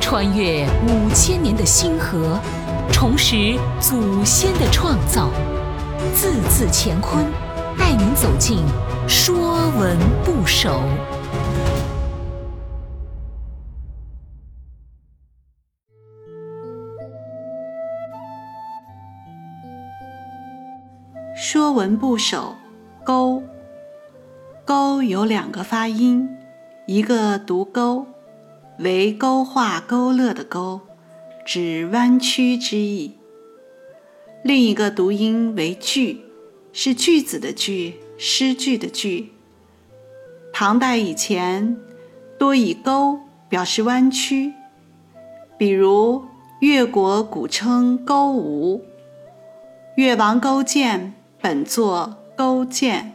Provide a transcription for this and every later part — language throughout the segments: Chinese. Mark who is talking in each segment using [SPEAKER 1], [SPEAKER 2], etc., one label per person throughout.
[SPEAKER 1] 穿越五千年的星河，重拾祖先的创造，字字乾坤，带您走进《说文不首》。
[SPEAKER 2] 《说文部首》钩，钩有两个发音，一个读钩，为勾画勾勒的勾，指弯曲之意；另一个读音为句，是句子的句，诗句的句。唐代以前多以勾表示弯曲，比如越国古称勾吴，越王勾践。本作勾践，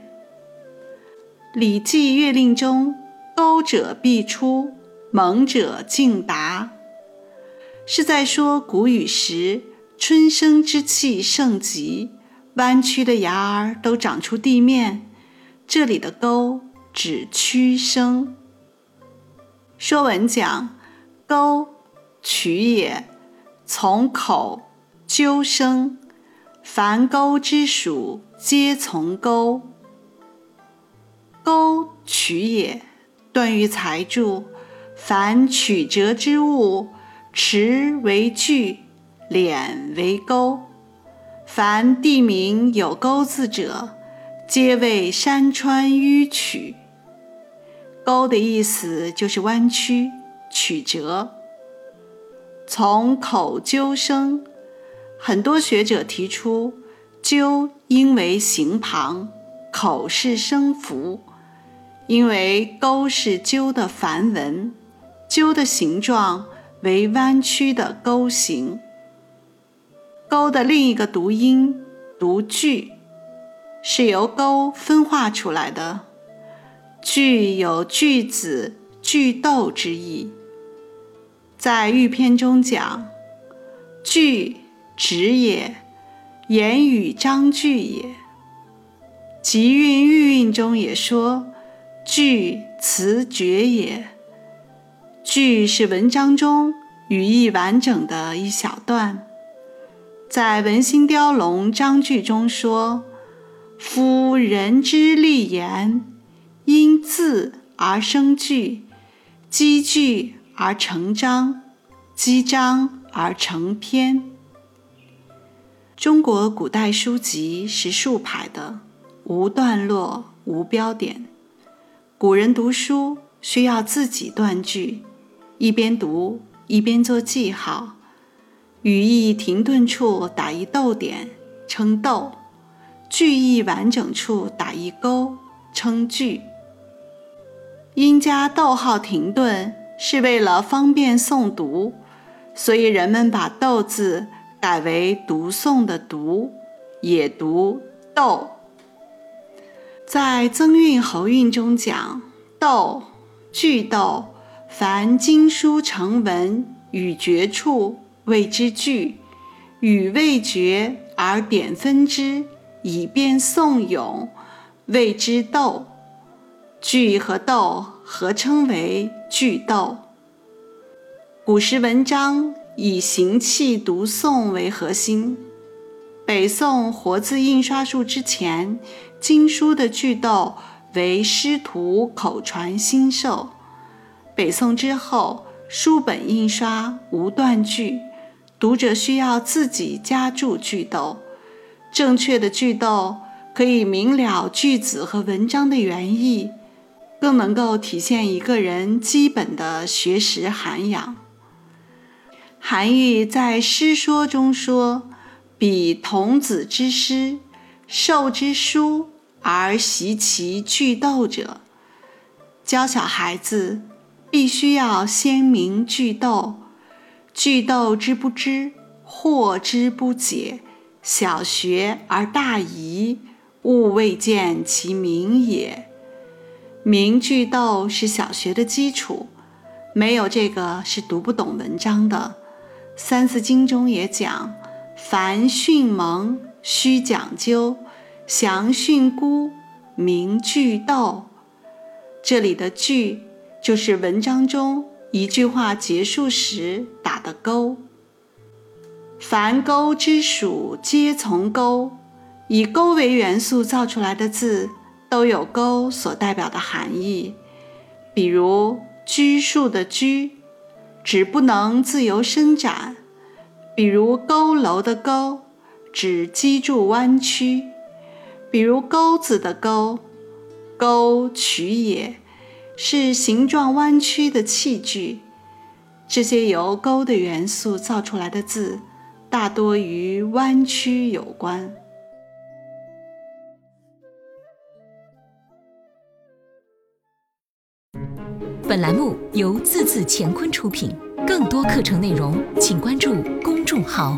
[SPEAKER 2] 《礼记乐令》中“勾者必出，猛者竞达”，是在说谷雨时春生之气盛极，弯曲的芽儿都长出地面。这里的“勾”指屈生。《说文》讲“勾，取也，从口鸠生。”凡钩之属，皆从钩。钩取也，段誉才注：凡曲折之物，池为句，敛为钩。凡地名有钩字者，皆为山川迂曲。钩的意思就是弯曲、曲折。从口鸠生。很多学者提出，鸠应为形旁，口是声符，因为钩是鸠的梵文，鸠的形状为弯曲的钩形。钩的另一个读音读句，是由钩分化出来的。句有句子、句斗之意。在玉篇中讲，句。直也，言语章句也。集韵寓韵中也说，句词绝也。句是文章中语义完整的一小段。在《文心雕龙章句》中说：“夫人之立言，因字而生句，积句而成章，积章而成篇。”中国古代书籍是竖排的，无段落，无标点。古人读书需要自己断句，一边读一边做记号。语义停顿处打一逗点，称逗；句意完整处打一勾，称句。因加逗号停顿是为了方便诵读，所以人们把“逗”字。改为读诵的读，也读逗。在增韵喉韵中讲逗，句逗，凡经书成文与绝处谓之句，语未绝而点分之以便诵咏谓之斗。句和斗合称为句斗。古时文章。以行气读诵为核心。北宋活字印刷术之前，经书的句斗为师徒口传心授。北宋之后，书本印刷无断句，读者需要自己加注句斗。正确的句斗可以明了句子和文章的原意，更能够体现一个人基本的学识涵养。韩愈在《诗说》中说：“彼童子之师，授之书而习其句斗者。”教小孩子必须要先明句斗，句斗之不知，惑之不解，小学而大遗，勿未见其明也。明句斗是小学的基础，没有这个是读不懂文章的。《三字经》中也讲：“凡训蒙须讲究，详训诂明句斗。”这里的句就是文章中一句话结束时打的勾。凡钩之属，皆从钩。以钩为元素造出来的字，都有钩所代表的含义。比如“拘束”的“拘”，指不能自由伸展；比如“佝偻”的“佝”，指脊柱弯曲；比如“钩子”的“钩”，钩取也，是形状弯曲的器具。这些由钩的元素造出来的字，大多与弯曲有关。
[SPEAKER 1] 本栏目由字字乾坤出品，更多课程内容请关注公众号。